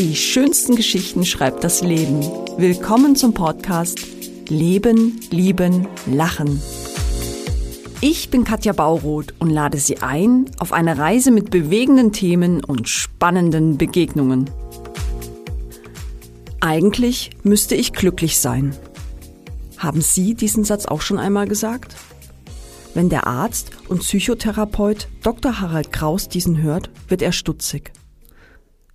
Die schönsten Geschichten schreibt das Leben. Willkommen zum Podcast Leben, Lieben, Lachen. Ich bin Katja Bauroth und lade Sie ein auf eine Reise mit bewegenden Themen und spannenden Begegnungen. Eigentlich müsste ich glücklich sein. Haben Sie diesen Satz auch schon einmal gesagt? Wenn der Arzt und Psychotherapeut Dr. Harald Kraus diesen hört, wird er stutzig.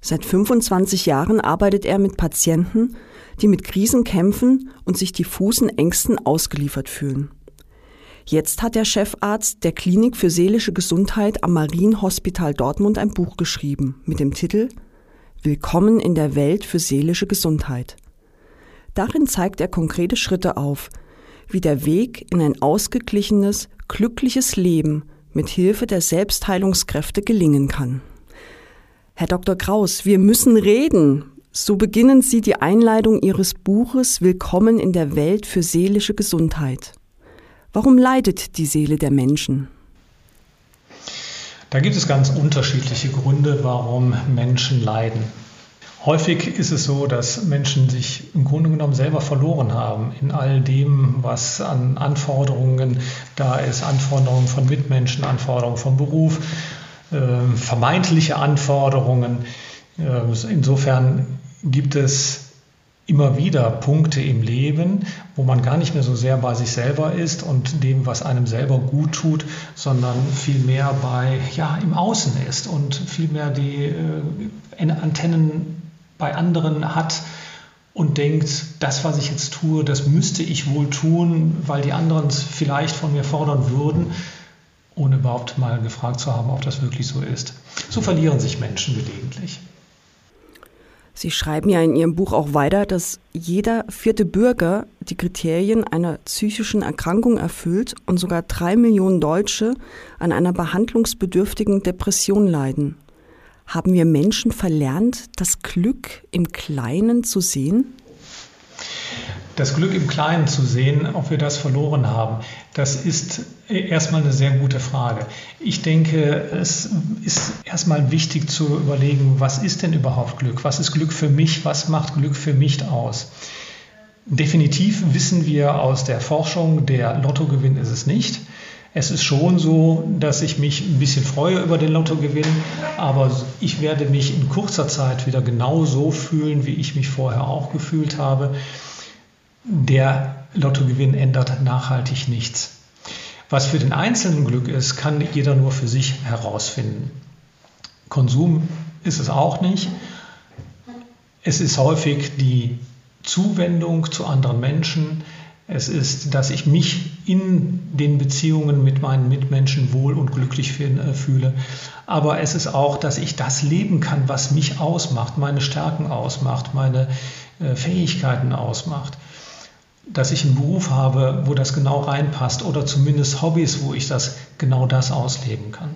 Seit 25 Jahren arbeitet er mit Patienten, die mit Krisen kämpfen und sich diffusen Ängsten ausgeliefert fühlen. Jetzt hat der Chefarzt der Klinik für seelische Gesundheit am Marienhospital Dortmund ein Buch geschrieben mit dem Titel Willkommen in der Welt für seelische Gesundheit. Darin zeigt er konkrete Schritte auf, wie der Weg in ein ausgeglichenes, glückliches Leben mit Hilfe der Selbstheilungskräfte gelingen kann. Herr Dr. Kraus, wir müssen reden. So beginnen Sie die Einleitung Ihres Buches Willkommen in der Welt für seelische Gesundheit. Warum leidet die Seele der Menschen? Da gibt es ganz unterschiedliche Gründe, warum Menschen leiden. Häufig ist es so, dass Menschen sich im Grunde genommen selber verloren haben in all dem, was an Anforderungen da ist, Anforderungen von Mitmenschen, Anforderungen vom Beruf, vermeintliche Anforderungen. Äh, insofern gibt es immer wieder Punkte im Leben, wo man gar nicht mehr so sehr bei sich selber ist und dem, was einem selber gut tut, sondern viel mehr bei, ja, im Außen ist und viel mehr die äh, Antennen bei anderen hat und denkt, das, was ich jetzt tue, das müsste ich wohl tun, weil die anderen es vielleicht von mir fordern würden, ohne überhaupt mal gefragt zu haben, ob das wirklich so ist. So verlieren sich Menschen gelegentlich. Sie schreiben ja in Ihrem Buch auch weiter, dass jeder vierte Bürger die Kriterien einer psychischen Erkrankung erfüllt und sogar drei Millionen Deutsche an einer behandlungsbedürftigen Depression leiden. Haben wir Menschen verlernt, das Glück im Kleinen zu sehen? Das Glück im Kleinen zu sehen, ob wir das verloren haben, das ist erstmal eine sehr gute Frage. Ich denke, es ist erstmal wichtig zu überlegen, was ist denn überhaupt Glück? Was ist Glück für mich? Was macht Glück für mich aus? Definitiv wissen wir aus der Forschung, der Lottogewinn ist es nicht. Es ist schon so, dass ich mich ein bisschen freue über den Lottogewinn, aber ich werde mich in kurzer Zeit wieder genau so fühlen, wie ich mich vorher auch gefühlt habe. Der Lottogewinn ändert nachhaltig nichts. Was für den Einzelnen Glück ist, kann jeder nur für sich herausfinden. Konsum ist es auch nicht. Es ist häufig die Zuwendung zu anderen Menschen, es ist, dass ich mich in den Beziehungen mit meinen Mitmenschen wohl und glücklich äh, fühle. Aber es ist auch, dass ich das leben kann, was mich ausmacht, meine Stärken ausmacht, meine äh, Fähigkeiten ausmacht. Dass ich einen Beruf habe, wo das genau reinpasst oder zumindest Hobbys, wo ich das genau das ausleben kann.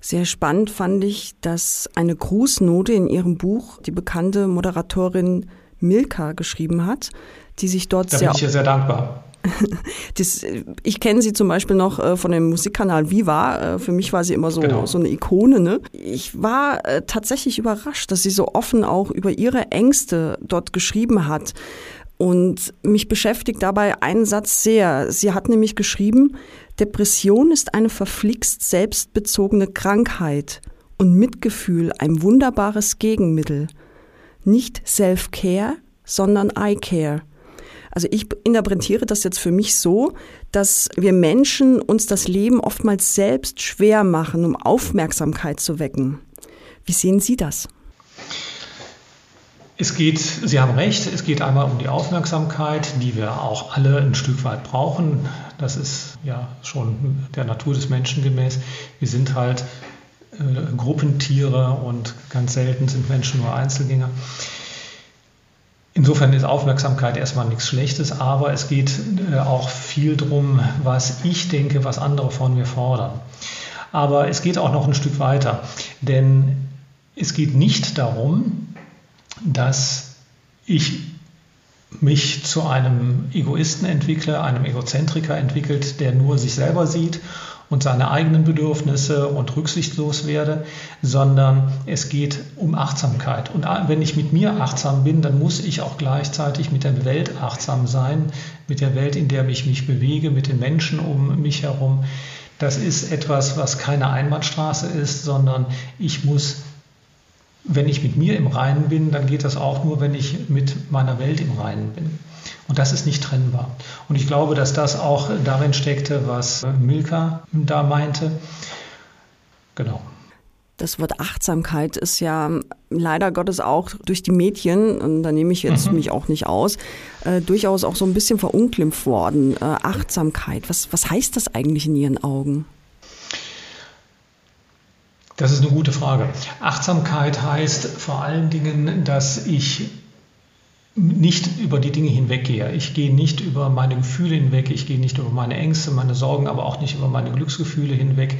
Sehr spannend fand ich, dass eine Grußnote in ihrem Buch die bekannte Moderatorin Milka geschrieben hat, die sich dort da sehr. bin ich ihr sehr dankbar. Das, ich kenne sie zum Beispiel noch äh, von dem Musikkanal Viva. Äh, für mich war sie immer so, genau. so eine Ikone. Ne? Ich war äh, tatsächlich überrascht, dass sie so offen auch über ihre Ängste dort geschrieben hat. Und mich beschäftigt dabei ein Satz sehr. Sie hat nämlich geschrieben, Depression ist eine verflixt selbstbezogene Krankheit und Mitgefühl ein wunderbares Gegenmittel. Nicht Self-Care, sondern I-Care. Also ich interpretiere das jetzt für mich so, dass wir Menschen uns das Leben oftmals selbst schwer machen, um Aufmerksamkeit zu wecken. Wie sehen Sie das? Es geht, Sie haben recht, es geht einmal um die Aufmerksamkeit, die wir auch alle ein Stück weit brauchen. Das ist ja schon der Natur des Menschen gemäß. Wir sind halt äh, Gruppentiere und ganz selten sind Menschen nur Einzelgänger. Insofern ist Aufmerksamkeit erstmal nichts Schlechtes, aber es geht äh, auch viel darum, was ich denke, was andere von mir fordern. Aber es geht auch noch ein Stück weiter, denn es geht nicht darum, dass ich mich zu einem Egoisten entwickle, einem Egozentriker entwickelt, der nur sich selber sieht und seine eigenen Bedürfnisse und rücksichtslos werde, sondern es geht um Achtsamkeit. Und wenn ich mit mir achtsam bin, dann muss ich auch gleichzeitig mit der Welt achtsam sein, mit der Welt, in der ich mich bewege, mit den Menschen um mich herum. Das ist etwas, was keine Einbahnstraße ist, sondern ich muss wenn ich mit mir im Reinen bin, dann geht das auch nur, wenn ich mit meiner Welt im Reinen bin. Und das ist nicht trennbar. Und ich glaube, dass das auch darin steckte, was Milka da meinte. Genau. Das Wort Achtsamkeit ist ja leider Gottes auch durch die Medien, und da nehme ich jetzt mhm. mich auch nicht aus, äh, durchaus auch so ein bisschen verunglimpft worden. Äh, Achtsamkeit, was, was heißt das eigentlich in Ihren Augen? Das ist eine gute Frage. Achtsamkeit heißt vor allen Dingen, dass ich nicht über die Dinge hinweggehe. Ich gehe nicht über meine Gefühle hinweg, ich gehe nicht über meine Ängste, meine Sorgen, aber auch nicht über meine Glücksgefühle hinweg.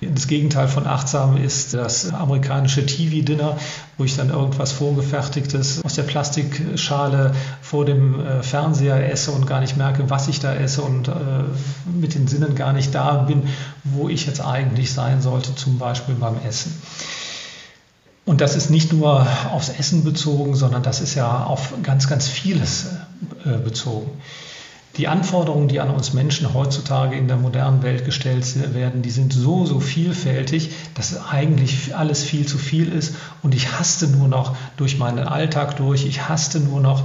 Das Gegenteil von achtsam ist das amerikanische TV-Dinner, wo ich dann irgendwas Vorgefertigtes aus der Plastikschale vor dem äh, Fernseher esse und gar nicht merke, was ich da esse und äh, mit den Sinnen gar nicht da bin, wo ich jetzt eigentlich sein sollte, zum Beispiel beim Essen. Und das ist nicht nur aufs Essen bezogen, sondern das ist ja auf ganz, ganz vieles äh, bezogen. Die Anforderungen, die an uns Menschen heutzutage in der modernen Welt gestellt werden, die sind so, so vielfältig, dass eigentlich alles viel zu viel ist. Und ich haste nur noch durch meinen Alltag durch, ich haste nur noch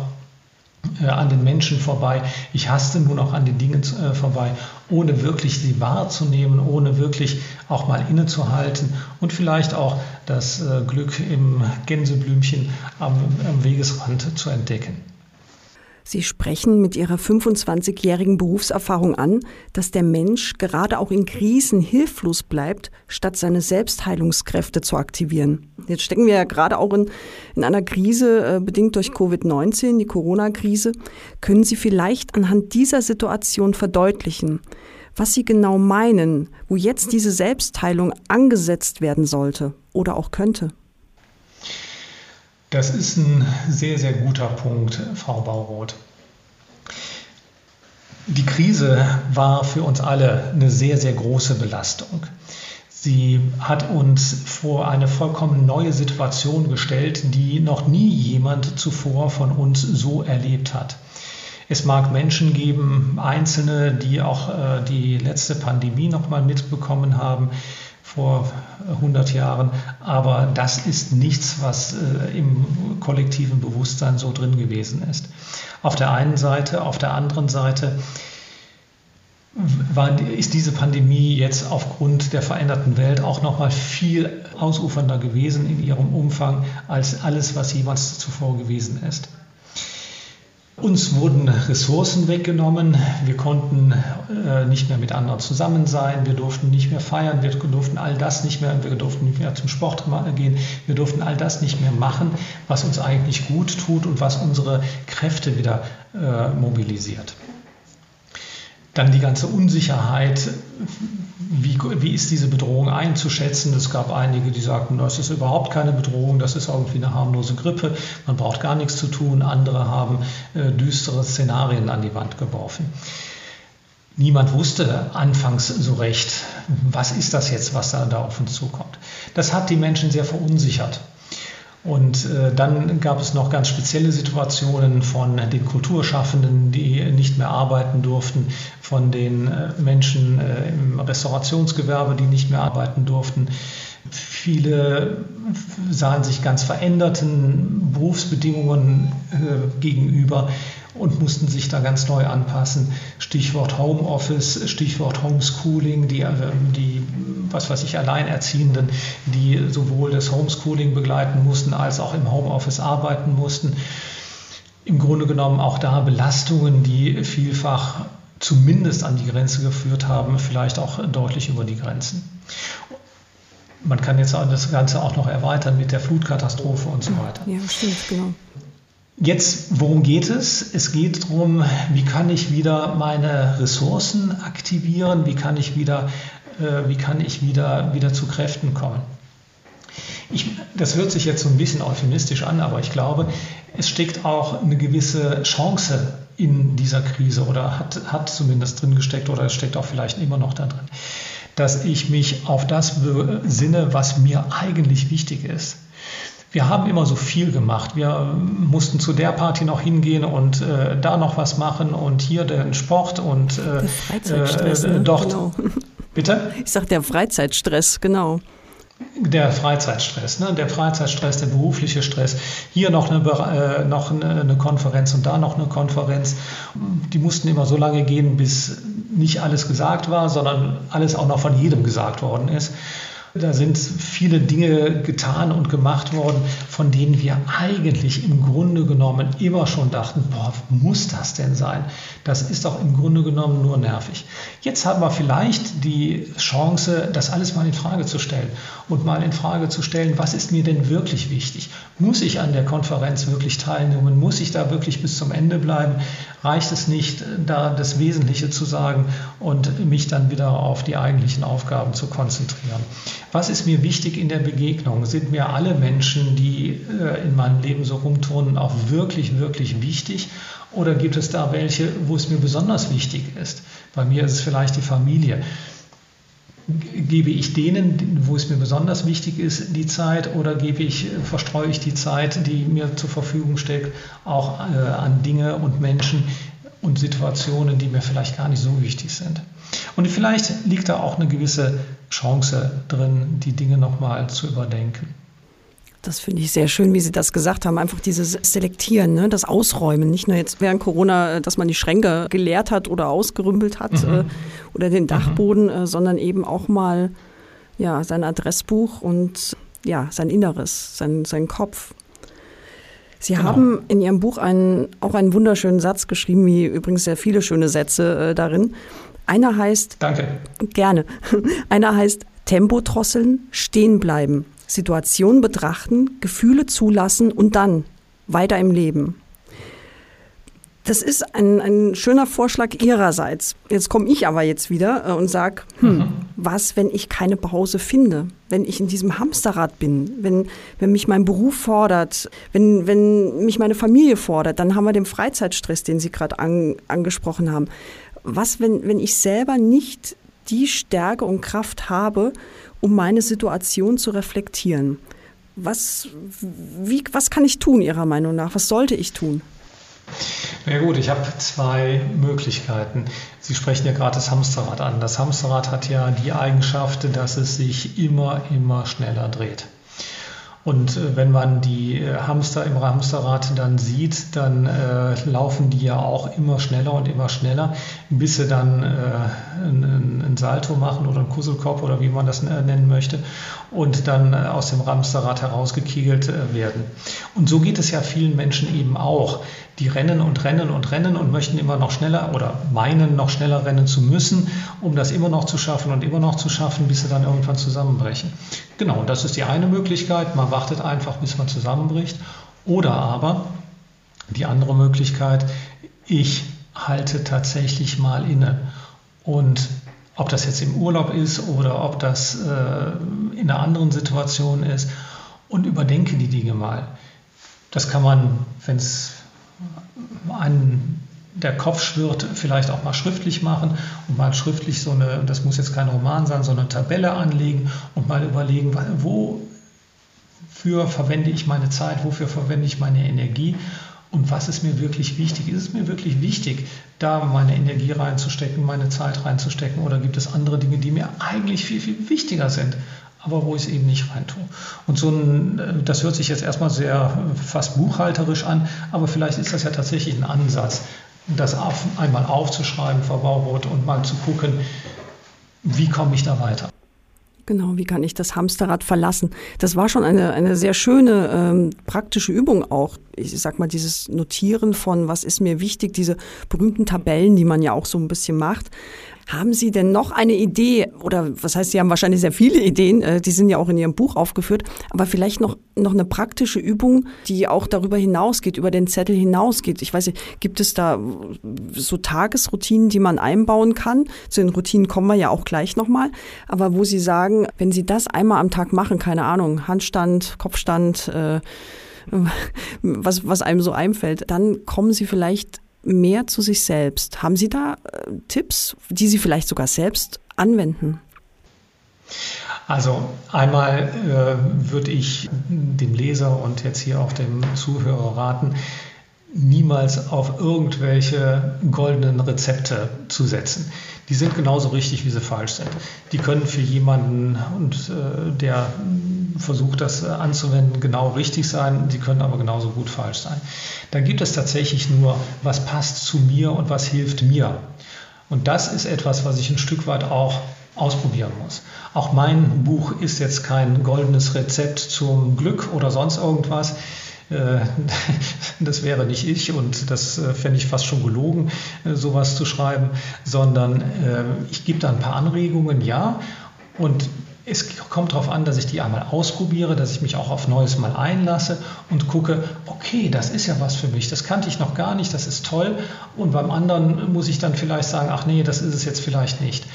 an den Menschen vorbei, ich haste nur noch an den Dingen äh, vorbei, ohne wirklich sie wahrzunehmen, ohne wirklich auch mal innezuhalten und vielleicht auch das äh, Glück im Gänseblümchen am, am Wegesrand zu entdecken. Sie sprechen mit Ihrer 25-jährigen Berufserfahrung an, dass der Mensch gerade auch in Krisen hilflos bleibt, statt seine Selbstheilungskräfte zu aktivieren. Jetzt stecken wir ja gerade auch in, in einer Krise, äh, bedingt durch Covid-19, die Corona-Krise. Können Sie vielleicht anhand dieser Situation verdeutlichen, was Sie genau meinen, wo jetzt diese Selbstheilung angesetzt werden sollte oder auch könnte? Das ist ein sehr, sehr guter Punkt, Frau Bauroth. Die Krise war für uns alle eine sehr, sehr große Belastung. Sie hat uns vor eine vollkommen neue Situation gestellt, die noch nie jemand zuvor von uns so erlebt hat. Es mag Menschen geben, Einzelne, die auch äh, die letzte Pandemie noch mal mitbekommen haben, vor 100 Jahren. Aber das ist nichts, was äh, im kollektiven Bewusstsein so drin gewesen ist. Auf der einen Seite, auf der anderen Seite war, ist diese Pandemie jetzt aufgrund der veränderten Welt auch noch mal viel ausufernder gewesen in ihrem Umfang als alles, was jemals zuvor gewesen ist. Uns wurden Ressourcen weggenommen, wir konnten äh, nicht mehr mit anderen zusammen sein, wir durften nicht mehr feiern, wir durften all das nicht mehr, wir durften nicht mehr zum Sport gehen, wir durften all das nicht mehr machen, was uns eigentlich gut tut und was unsere Kräfte wieder äh, mobilisiert. Dann die ganze Unsicherheit, wie, wie ist diese Bedrohung einzuschätzen? Es gab einige, die sagten, das ist überhaupt keine Bedrohung, das ist irgendwie eine harmlose Grippe, man braucht gar nichts zu tun. Andere haben äh, düstere Szenarien an die Wand geworfen. Niemand wusste anfangs so recht, was ist das jetzt, was da, da auf uns zukommt. Das hat die Menschen sehr verunsichert. Und äh, dann gab es noch ganz spezielle Situationen von den Kulturschaffenden, die nicht mehr arbeiten durften, von den äh, Menschen äh, im Restaurationsgewerbe, die nicht mehr arbeiten durften. Viele sahen sich ganz veränderten Berufsbedingungen äh, gegenüber und mussten sich da ganz neu anpassen. Stichwort Homeoffice, Stichwort Homeschooling, die, äh, die was weiß ich, Alleinerziehenden, die sowohl das Homeschooling begleiten mussten als auch im Homeoffice arbeiten mussten. Im Grunde genommen auch da Belastungen, die vielfach zumindest an die Grenze geführt haben, vielleicht auch deutlich über die Grenzen. Man kann jetzt das Ganze auch noch erweitern mit der Flutkatastrophe und so weiter. Ja, stimmt, genau. Jetzt, worum geht es? Es geht darum, wie kann ich wieder meine Ressourcen aktivieren, wie kann ich wieder, äh, wie kann ich wieder, wieder zu Kräften kommen. Ich, das hört sich jetzt so ein bisschen euphemistisch an, aber ich glaube, es steckt auch eine gewisse Chance in dieser Krise oder hat, hat zumindest drin gesteckt oder es steckt auch vielleicht immer noch da drin. Dass ich mich auf das besinne, was mir eigentlich wichtig ist. Wir haben immer so viel gemacht. Wir mussten zu der Party noch hingehen und äh, da noch was machen und hier den Sport und äh, äh, ne? dort. Genau. Bitte? Ich sag der Freizeitstress, genau. Der Freizeitstress, ne? der Freizeitstress, der berufliche Stress. Hier noch eine, äh, noch eine Konferenz und da noch eine Konferenz. Die mussten immer so lange gehen, bis nicht alles gesagt war, sondern alles auch noch von jedem gesagt worden ist. Da sind viele Dinge getan und gemacht worden, von denen wir eigentlich im Grunde genommen immer schon dachten, boah, muss das denn sein? Das ist doch im Grunde genommen nur nervig. Jetzt haben wir vielleicht die Chance, das alles mal in Frage zu stellen und mal in Frage zu stellen, was ist mir denn wirklich wichtig? Muss ich an der Konferenz wirklich teilnehmen? Muss ich da wirklich bis zum Ende bleiben? Reicht es nicht, da das Wesentliche zu sagen und mich dann wieder auf die eigentlichen Aufgaben zu konzentrieren? Was ist mir wichtig in der Begegnung? Sind mir alle Menschen, die äh, in meinem Leben so rumturnen, auch wirklich, wirklich wichtig? Oder gibt es da welche, wo es mir besonders wichtig ist? Bei mir ist es vielleicht die Familie. Gebe ich denen, wo es mir besonders wichtig ist, die Zeit oder gebe ich, verstreue ich die Zeit, die mir zur Verfügung steht, auch äh, an Dinge und Menschen und Situationen, die mir vielleicht gar nicht so wichtig sind? Und vielleicht liegt da auch eine gewisse Chance drin, die Dinge nochmal zu überdenken. Das finde ich sehr schön, wie Sie das gesagt haben. Einfach dieses Selektieren, ne? das Ausräumen. Nicht nur jetzt während Corona, dass man die Schränke geleert hat oder ausgerümpelt hat mhm. äh, oder den Dachboden, mhm. äh, sondern eben auch mal ja, sein Adressbuch und ja, sein Inneres, sein, sein Kopf. Sie genau. haben in Ihrem Buch einen, auch einen wunderschönen Satz geschrieben, wie übrigens sehr viele schöne Sätze äh, darin. Einer heißt. Danke. Gerne. Einer heißt Tempo drosseln, stehen bleiben, Situation betrachten, Gefühle zulassen und dann weiter im Leben. Das ist ein, ein schöner Vorschlag Ihrerseits. Jetzt komme ich aber jetzt wieder äh, und sage, hm, mhm. was, wenn ich keine Pause finde? Wenn ich in diesem Hamsterrad bin? Wenn, wenn mich mein Beruf fordert? Wenn, wenn mich meine Familie fordert? Dann haben wir den Freizeitstress, den Sie gerade an, angesprochen haben was, wenn, wenn ich selber nicht die Stärke und Kraft habe, um meine Situation zu reflektieren? Was, wie, was kann ich tun, Ihrer Meinung nach? Was sollte ich tun? Na ja gut, ich habe zwei Möglichkeiten. Sie sprechen ja gerade das Hamsterrad an. Das Hamsterrad hat ja die Eigenschaft, dass es sich immer, immer schneller dreht. Und äh, wenn man die äh, Hamster im Hamsterrad dann sieht, dann äh, laufen die ja auch immer schneller und immer schneller, bis sie dann äh, einen, Salto machen oder einen Kusselkopf oder wie man das äh, nennen möchte und dann aus dem Hamsterrad herausgekegelt werden. Und so geht es ja vielen Menschen eben auch. Die rennen und rennen und rennen und möchten immer noch schneller oder meinen noch schneller rennen zu müssen, um das immer noch zu schaffen und immer noch zu schaffen, bis sie dann irgendwann zusammenbrechen. Genau, das ist die eine Möglichkeit. Man wartet einfach, bis man zusammenbricht. Oder aber die andere Möglichkeit, ich halte tatsächlich mal inne. Und ob das jetzt im Urlaub ist oder ob das äh, in einer anderen Situation ist und überdenke die Dinge mal. Das kann man, wenn es einen der Kopf schwirrt, vielleicht auch mal schriftlich machen und mal schriftlich so eine, das muss jetzt kein Roman sein, sondern eine Tabelle anlegen und mal überlegen, wofür verwende ich meine Zeit, wofür verwende ich meine Energie und was ist mir wirklich wichtig? Ist es mir wirklich wichtig, da meine Energie reinzustecken, meine Zeit reinzustecken oder gibt es andere Dinge, die mir eigentlich viel, viel wichtiger sind? Aber wo ich es eben nicht rein tue. Und so ein, das hört sich jetzt erstmal sehr fast buchhalterisch an, aber vielleicht ist das ja tatsächlich ein Ansatz, das einmal aufzuschreiben, Bauroth, und mal zu gucken, wie komme ich da weiter. Genau, wie kann ich das Hamsterrad verlassen? Das war schon eine, eine sehr schöne ähm, praktische Übung auch. Ich sag mal, dieses Notieren von, was ist mir wichtig, diese berühmten Tabellen, die man ja auch so ein bisschen macht. Haben Sie denn noch eine Idee oder was heißt, Sie haben wahrscheinlich sehr viele Ideen, äh, die sind ja auch in Ihrem Buch aufgeführt, aber vielleicht noch, noch eine praktische Übung, die auch darüber hinausgeht, über den Zettel hinausgeht. Ich weiß nicht, gibt es da so Tagesroutinen, die man einbauen kann? Zu den Routinen kommen wir ja auch gleich nochmal, aber wo Sie sagen, wenn Sie das einmal am Tag machen, keine Ahnung, Handstand, Kopfstand, äh, was, was einem so einfällt, dann kommen Sie vielleicht mehr zu sich selbst. Haben Sie da äh, Tipps, die Sie vielleicht sogar selbst anwenden? Also einmal äh, würde ich dem Leser und jetzt hier auch dem Zuhörer raten, niemals auf irgendwelche goldenen Rezepte zu setzen. Die sind genauso richtig, wie sie falsch sind. Die können für jemanden, und, äh, der versucht, das anzuwenden, genau richtig sein. Sie können aber genauso gut falsch sein. Da gibt es tatsächlich nur, was passt zu mir und was hilft mir. Und das ist etwas, was ich ein Stück weit auch ausprobieren muss. Auch mein Buch ist jetzt kein goldenes Rezept zum Glück oder sonst irgendwas. Äh, das wäre nicht ich und das äh, fände ich fast schon gelogen, äh, sowas zu schreiben, sondern ich gebe da ein paar Anregungen, ja. Und es kommt darauf an, dass ich die einmal ausprobiere, dass ich mich auch auf Neues mal einlasse und gucke, okay, das ist ja was für mich, das kannte ich noch gar nicht, das ist toll. Und beim anderen muss ich dann vielleicht sagen, ach nee, das ist es jetzt vielleicht nicht.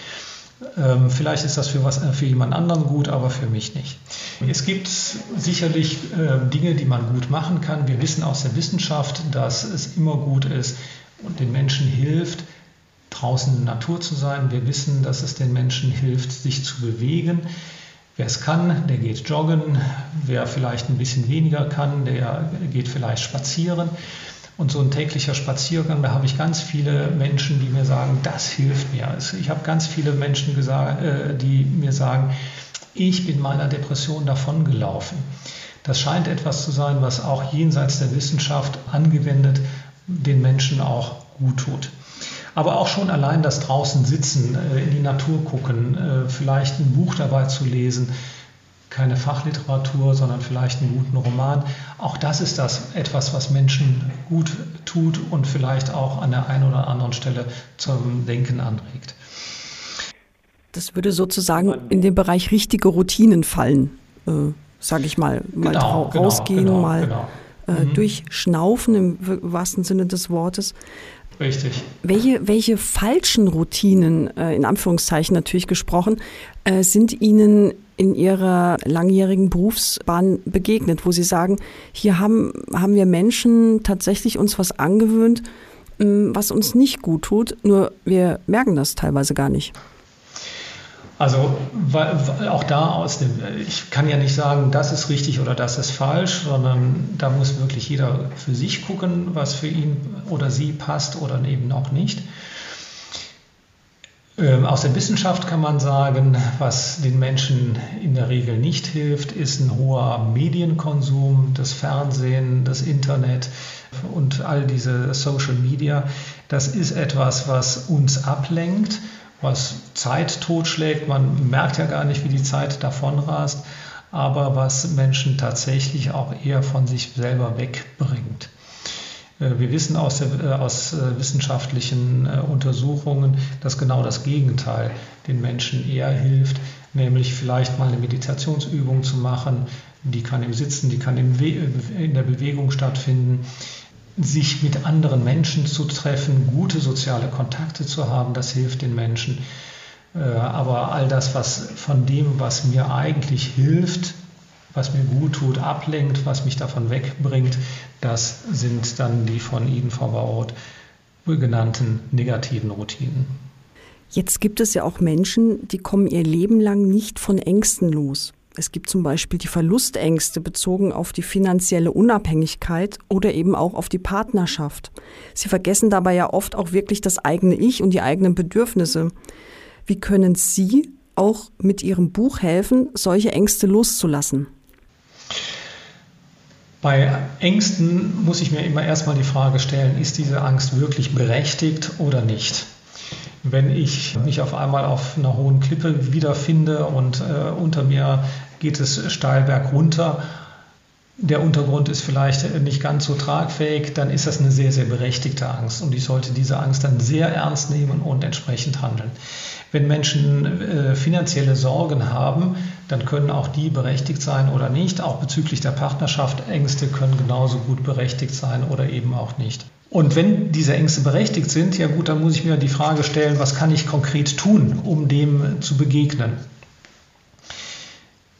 Ähm, vielleicht ist das für, was, äh, für jemand anderen gut, aber für mich nicht. Es gibt sicherlich äh, Dinge, die man gut machen kann. Wir wissen aus der Wissenschaft, dass es immer gut ist und den Menschen hilft, draußen in der Natur zu sein. Wir wissen, dass es den Menschen hilft, sich zu bewegen. Wer es kann, der geht joggen. Wer vielleicht ein bisschen weniger kann, der geht vielleicht spazieren. Und so ein täglicher Spaziergang, da habe ich ganz viele Menschen, die mir sagen, das hilft mir. Also ich habe ganz viele Menschen, gesagt, äh, die mir sagen, ich bin meiner Depression davongelaufen. Das scheint etwas zu sein, was auch jenseits der Wissenschaft angewendet den Menschen auch gut tut. Aber auch schon allein das draußen sitzen, äh, in die Natur gucken, äh, vielleicht ein Buch dabei zu lesen, keine Fachliteratur, sondern vielleicht einen guten Roman. Auch das ist das etwas, was Menschen gut tut und vielleicht auch an der einen oder anderen Stelle zum Denken anregt. Das würde sozusagen in den Bereich richtige Routinen fallen, äh, sage ich mal. Mal genau, genau, rausgehen, genau, mal genau. Äh, mhm. durchschnaufen im wahrsten Sinne des Wortes. Richtig. Welche, welche falschen Routinen, äh, in Anführungszeichen natürlich gesprochen, äh, sind Ihnen in Ihrer langjährigen Berufsbahn begegnet, wo Sie sagen, hier haben, haben wir Menschen tatsächlich uns was angewöhnt, ähm, was uns nicht gut tut, nur wir merken das teilweise gar nicht. Also weil, auch da aus dem, ich kann ja nicht sagen, das ist richtig oder das ist falsch, sondern da muss wirklich jeder für sich gucken, was für ihn oder sie passt oder eben auch nicht. Ähm, aus der Wissenschaft kann man sagen, was den Menschen in der Regel nicht hilft, ist ein hoher Medienkonsum, das Fernsehen, das Internet und all diese Social Media. Das ist etwas, was uns ablenkt was Zeit totschlägt. Man merkt ja gar nicht, wie die Zeit davonrast, aber was Menschen tatsächlich auch eher von sich selber wegbringt. Äh, wir wissen aus, der, äh, aus äh, wissenschaftlichen Untersuchungen, dass genau das Gegenteil den Menschen eher hilft, nämlich vielleicht mal eine Meditationsübung zu machen. Die kann im Sitzen, die kann in der Bewegung stattfinden sich mit anderen Menschen zu treffen, gute soziale Kontakte zu haben, das hilft den Menschen. Äh, aber all das, was von dem, was mir eigentlich hilft, was mir gut tut, ablenkt, was mich davon wegbringt, das sind dann die von Ihnen, Frau Bauroth, genannten negativen Routinen. Jetzt gibt es ja auch Menschen, die kommen ihr Leben lang nicht von Ängsten los. Es gibt zum Beispiel die Verlustängste bezogen auf die finanzielle Unabhängigkeit oder eben auch auf die Partnerschaft. Sie vergessen dabei ja oft auch wirklich das eigene Ich und die eigenen Bedürfnisse. Wie können Sie auch mit Ihrem Buch helfen, solche Ängste loszulassen? Bei Ängsten muss ich mir immer erstmal die Frage stellen, ist diese Angst wirklich berechtigt oder nicht? Wenn ich mich auf einmal auf einer hohen Klippe wiederfinde und äh, unter mir geht es steil bergunter, der Untergrund ist vielleicht nicht ganz so tragfähig, dann ist das eine sehr, sehr berechtigte Angst und ich sollte diese Angst dann sehr ernst nehmen und entsprechend handeln. Wenn Menschen äh, finanzielle Sorgen haben, dann können auch die berechtigt sein oder nicht. Auch bezüglich der Partnerschaft Ängste können genauso gut berechtigt sein oder eben auch nicht. Und wenn diese Ängste berechtigt sind, ja gut, dann muss ich mir die Frage stellen, was kann ich konkret tun, um dem zu begegnen?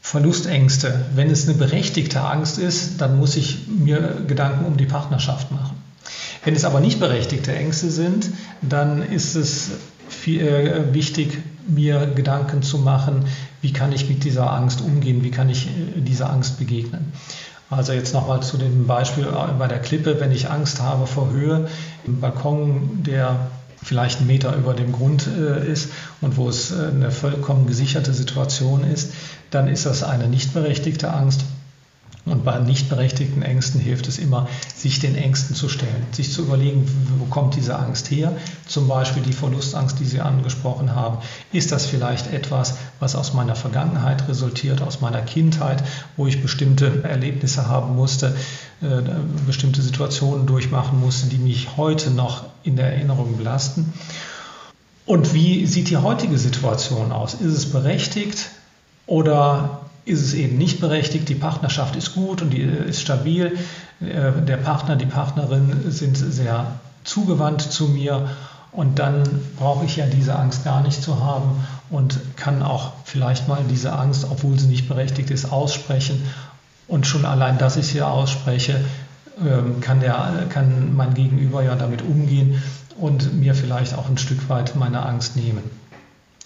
Verlustängste. Wenn es eine berechtigte Angst ist, dann muss ich mir Gedanken um die Partnerschaft machen. Wenn es aber nicht berechtigte Ängste sind, dann ist es viel, äh, wichtig, mir Gedanken zu machen, wie kann ich mit dieser Angst umgehen, wie kann ich äh, dieser Angst begegnen. Also jetzt nochmal zu dem Beispiel bei der Klippe, wenn ich Angst habe vor Höhe im Balkon, der vielleicht einen Meter über dem Grund äh, ist und wo es äh, eine vollkommen gesicherte Situation ist, dann ist das eine nicht berechtigte Angst. Und bei nicht berechtigten Ängsten hilft es immer, sich den Ängsten zu stellen, sich zu überlegen, wo kommt diese Angst her? Zum Beispiel die Verlustangst, die Sie angesprochen haben. Ist das vielleicht etwas, was aus meiner Vergangenheit resultiert, aus meiner Kindheit, wo ich bestimmte Erlebnisse haben musste, äh, bestimmte Situationen durchmachen musste, die mich heute noch in der Erinnerung belasten? Und wie sieht die heutige Situation aus? Ist es berechtigt oder ist es eben nicht berechtigt. Die Partnerschaft ist gut und die ist stabil. Äh, der Partner, die Partnerin sind sehr zugewandt zu mir und dann brauche ich ja diese Angst gar nicht zu haben und kann auch vielleicht mal diese Angst, obwohl sie nicht berechtigt ist, aussprechen. Und schon allein, dass ich sie ausspreche, ähm, kann, der, kann mein Gegenüber ja damit umgehen und mir vielleicht auch ein Stück weit meine Angst nehmen.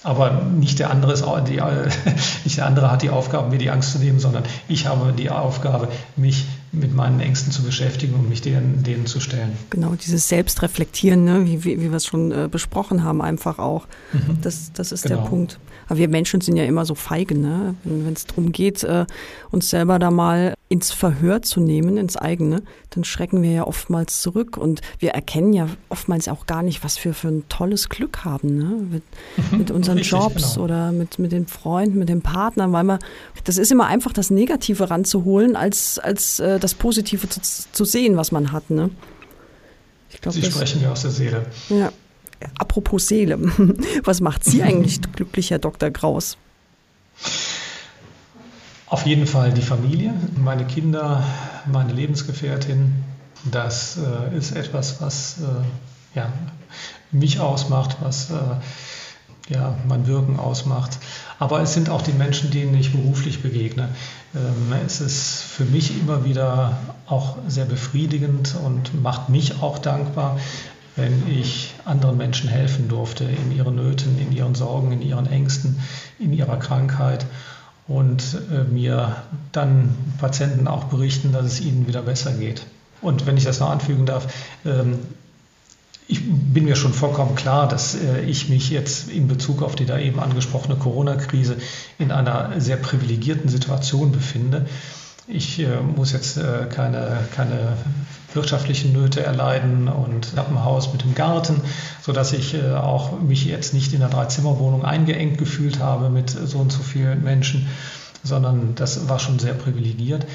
Aber nicht der, andere ist, die, nicht der andere hat die Aufgabe, mir die Angst zu nehmen, sondern ich habe die Aufgabe, mich mit meinen Ängsten zu beschäftigen und mich denen, denen zu stellen. Genau, dieses Selbstreflektieren, ne? wie, wie, wie wir es schon äh, besprochen haben, einfach auch. Mhm. Das, das ist genau. der Punkt. Aber wir Menschen sind ja immer so feige, ne? wenn es darum geht, äh, uns selber da mal ins Verhör zu nehmen, ins eigene, dann schrecken wir ja oftmals zurück und wir erkennen ja oftmals auch gar nicht, was wir für ein tolles Glück haben ne? mit, mhm, mit unseren Richtig, Jobs genau. oder mit, mit den Freunden, mit den Partnern, weil man, das ist immer einfach das Negative ranzuholen, als, als äh, das Positive zu, zu sehen, was man hat. Ne? Ich glaub, Sie das, sprechen mir aus der Seele. Ja. Apropos Seele, was macht Sie eigentlich glücklich, Herr Dr. Kraus? Auf jeden Fall die Familie, meine Kinder, meine Lebensgefährtin. Das äh, ist etwas, was äh, ja, mich ausmacht, was äh, ja, mein Wirken ausmacht. Aber es sind auch die Menschen, denen ich beruflich begegne. Ähm, es ist für mich immer wieder auch sehr befriedigend und macht mich auch dankbar, wenn ich anderen Menschen helfen durfte in ihren Nöten, in ihren Sorgen, in ihren Ängsten, in ihrer Krankheit und äh, mir dann Patienten auch berichten, dass es ihnen wieder besser geht. Und wenn ich das noch anfügen darf, ähm, ich bin mir schon vollkommen klar, dass äh, ich mich jetzt in Bezug auf die da eben angesprochene Corona-Krise in einer sehr privilegierten Situation befinde. Ich äh, muss jetzt äh, keine, keine wirtschaftlichen Nöte erleiden und habe ein Haus mit dem Garten, sodass ich äh, auch mich jetzt nicht in einer Dreizimmerwohnung eingeengt gefühlt habe mit so und so vielen Menschen, sondern das war schon sehr privilegiert.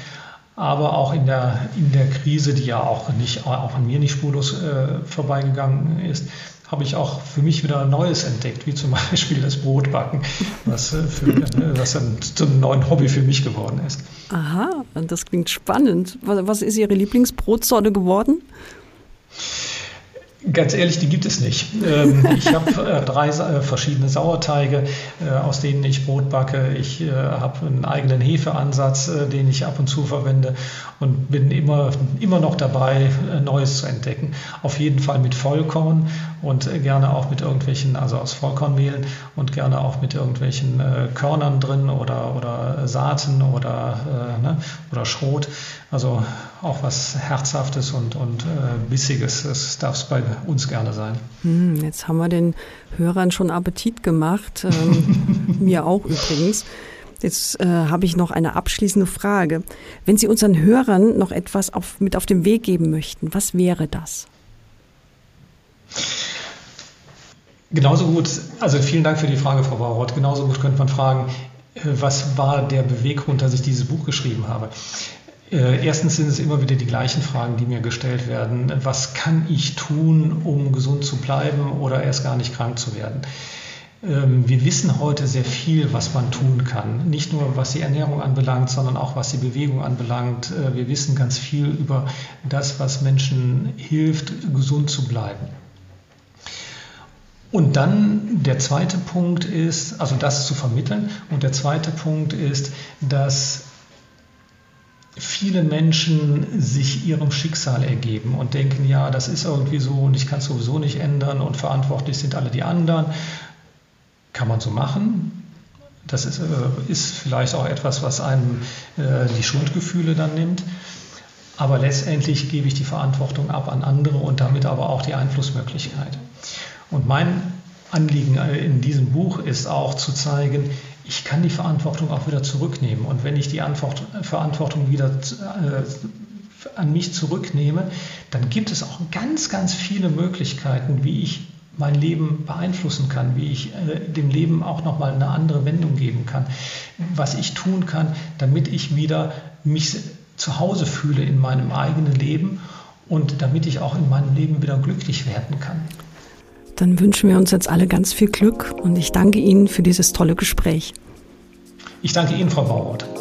Aber auch in der, in der Krise, die ja auch, nicht, auch an mir nicht spurlos äh, vorbeigegangen ist, habe ich auch für mich wieder Neues entdeckt, wie zum Beispiel das Brotbacken, was, äh, für, äh, was dann zum neuen Hobby für mich geworden ist. Aha, das klingt spannend. Was ist Ihre Lieblingsbrotsorte geworden? Ganz ehrlich, die gibt es nicht. Ähm, ich habe äh, drei äh, verschiedene Sauerteige, äh, aus denen ich Brot backe. Ich habe einen eigenen Hefeansatz, den ich ab und zu verwende und bin immer, immer noch dabei, Neues zu entdecken. Auf jeden Fall mit Vollkorn und gerne auch mit irgendwelchen, also aus Vollkornmehlen und gerne auch mit irgendwelchen Körnern drin oder, oder Saaten oder, ne, oder Schrot. Also auch was Herzhaftes und, und äh, Bissiges. Das darf es bei uns gerne sein. Hm, jetzt haben wir den Hörern schon Appetit gemacht. Ähm, mir auch übrigens. Jetzt äh, habe ich noch eine abschließende Frage. Wenn Sie unseren Hörern noch etwas auf, mit auf den Weg geben möchten, was wäre das? Genauso gut, also vielen Dank für die Frage, Frau Bauroth. Genauso gut könnte man fragen, äh, was war der Beweggrund, dass ich dieses Buch geschrieben habe? Äh, erstens sind es immer wieder die gleichen Fragen, die mir gestellt werden. Was kann ich tun, um gesund zu bleiben oder erst gar nicht krank zu werden? Ähm, wir wissen heute sehr viel, was man tun kann. Nicht nur was die Ernährung anbelangt, sondern auch was die Bewegung anbelangt. Äh, wir wissen ganz viel über das, was Menschen hilft, gesund zu bleiben. Und dann der zweite Punkt ist, also das zu vermitteln. Und der zweite Punkt ist, dass viele Menschen sich ihrem Schicksal ergeben und denken, ja, das ist irgendwie so und ich kann es sowieso nicht ändern und verantwortlich sind alle die anderen. Kann man so machen. Das ist, äh, ist vielleicht auch etwas, was einem äh, die Schuldgefühle dann nimmt. Aber letztendlich gebe ich die Verantwortung ab an andere und damit aber auch die Einflussmöglichkeit. Und mein Anliegen äh, in diesem Buch ist auch zu zeigen, ich kann die Verantwortung auch wieder zurücknehmen. Und wenn ich die Verantwortung wieder äh, an mich zurücknehme, dann gibt es auch ganz, ganz viele Möglichkeiten, wie ich mein Leben beeinflussen kann, wie ich äh, dem Leben auch nochmal eine andere Wendung geben kann, was ich tun kann, damit ich wieder mich zu Hause fühle in meinem eigenen Leben und damit ich auch in meinem Leben wieder glücklich werden kann. Dann wünschen wir uns jetzt alle ganz viel Glück und ich danke Ihnen für dieses tolle Gespräch. Ich danke Ihnen, Frau Bauroth.